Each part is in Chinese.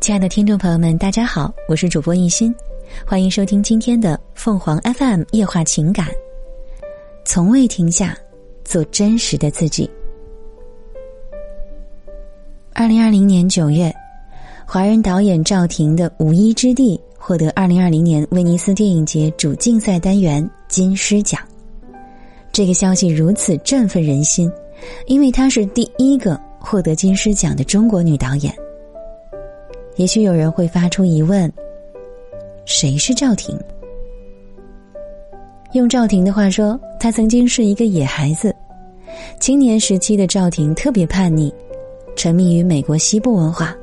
亲爱的听众朋友们，大家好，我是主播一心，欢迎收听今天的凤凰 FM 夜话情感。从未停下，做真实的自己。二零二零年九月，华人导演赵婷的《无依之地》获得二零二零年威尼斯电影节主竞赛单元金狮奖。这个消息如此振奋人心，因为她是第一个获得金狮奖的中国女导演。也许有人会发出疑问：谁是赵婷？用赵婷的话说，她曾经是一个野孩子。青年时期的赵婷特别叛逆，沉迷于美国西部文化。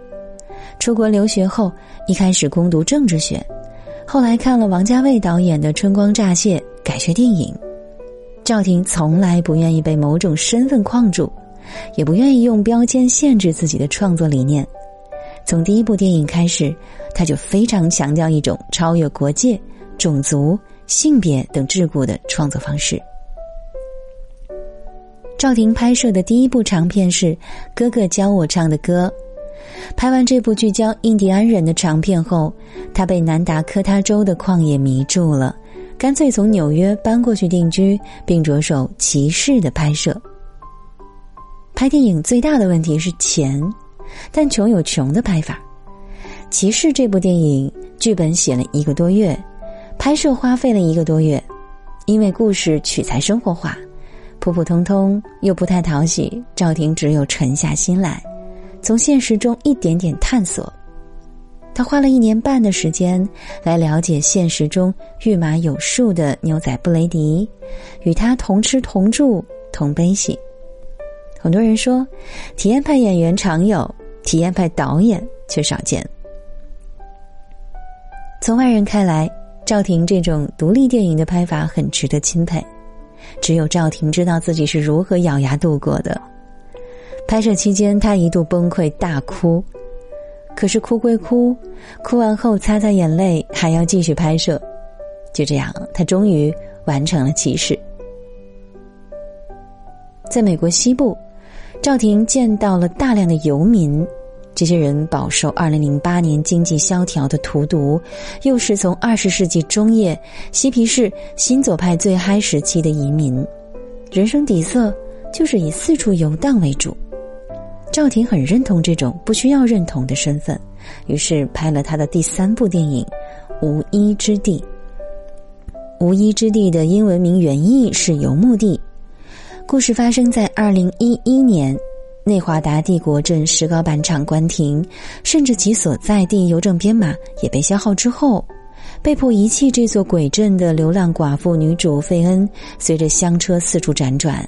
出国留学后，一开始攻读政治学，后来看了王家卫导演的《春光乍泄》，改学电影。赵婷从来不愿意被某种身份框住，也不愿意用标签限制自己的创作理念。从第一部电影开始，他就非常强调一种超越国界、种族、性别等桎梏的创作方式。赵婷拍摄的第一部长片是《哥哥教我唱的歌》。拍完这部聚焦印第安人的长片后，他被南达科他州的旷野迷住了，干脆从纽约搬过去定居，并着手骑士的拍摄。拍电影最大的问题是钱。但穷有穷的拍法，《骑士》这部电影剧本写了一个多月，拍摄花费了一个多月，因为故事取材生活化，普普通通又不太讨喜，赵婷只有沉下心来，从现实中一点点探索。他花了一年半的时间来了解现实中御马有术的牛仔布雷迪，与他同吃同住同悲喜。很多人说，体验派演员常有。体验派导演却少见。从外人看来，赵婷这种独立电影的拍法很值得钦佩。只有赵婷知道自己是如何咬牙度过的。拍摄期间，她一度崩溃大哭，可是哭归哭，哭完后擦擦眼泪，还要继续拍摄。就这样，她终于完成了《骑士》。在美国西部。赵婷见到了大量的游民，这些人饱受二零零八年经济萧条的荼毒，又是从二十世纪中叶嬉皮士新左派最嗨时期的移民，人生底色就是以四处游荡为主。赵婷很认同这种不需要认同的身份，于是拍了他的第三部电影《无依之地》。《无依之地》的英文名原意是游牧地。故事发生在二零一一年，内华达帝国镇石膏板厂关停，甚至其所在地邮政编码也被消耗之后，被迫遗弃这座鬼镇的流浪寡妇女主费恩，随着香车四处辗转，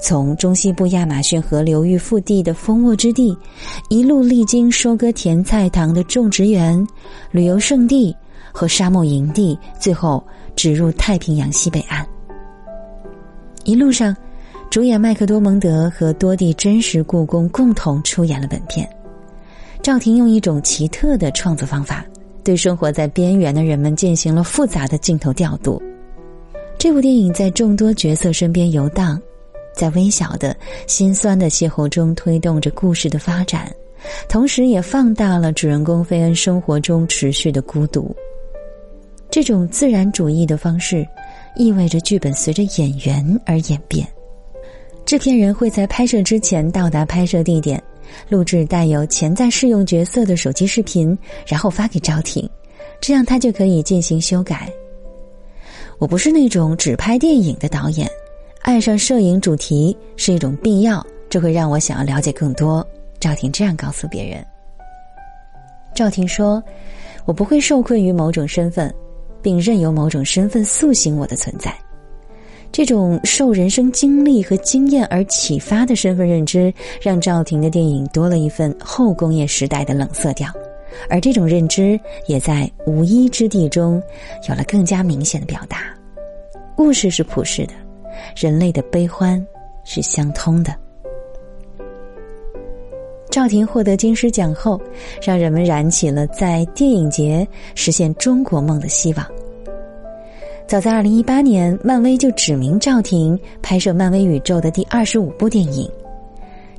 从中西部亚马逊河流域腹地的丰沃之地，一路历经收割甜菜糖的种植园、旅游胜地和沙漠营地，最后直入太平洋西北岸。一路上。主演麦克多蒙德和多地真实故宫共同出演了本片。赵婷用一种奇特的创作方法，对生活在边缘的人们进行了复杂的镜头调度。这部电影在众多角色身边游荡，在微小的心酸的邂逅中推动着故事的发展，同时也放大了主人公菲恩生活中持续的孤独。这种自然主义的方式，意味着剧本随着演员而演变。制片人会在拍摄之前到达拍摄地点，录制带有潜在适用角色的手机视频，然后发给赵婷，这样他就可以进行修改。我不是那种只拍电影的导演，爱上摄影主题是一种必要，这会让我想要了解更多。赵婷这样告诉别人。赵婷说：“我不会受困于某种身份，并任由某种身份塑形我的存在。”这种受人生经历和经验而启发的身份认知，让赵婷的电影多了一份后工业时代的冷色调，而这种认知也在《无依之地》中有了更加明显的表达。故事是普世的，人类的悲欢是相通的。赵婷获得金狮奖后，让人们燃起了在电影节实现中国梦的希望。早在二零一八年，漫威就指名赵婷拍摄漫威宇宙的第二十五部电影。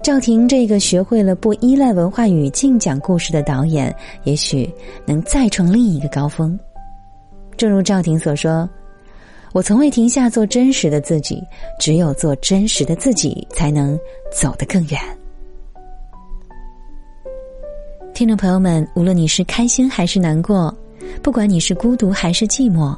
赵婷这个学会了不依赖文化语境讲故事的导演，也许能再创另一个高峰。正如赵婷所说：“我从未停下做真实的自己，只有做真实的自己，才能走得更远。”听众朋友们，无论你是开心还是难过，不管你是孤独还是寂寞，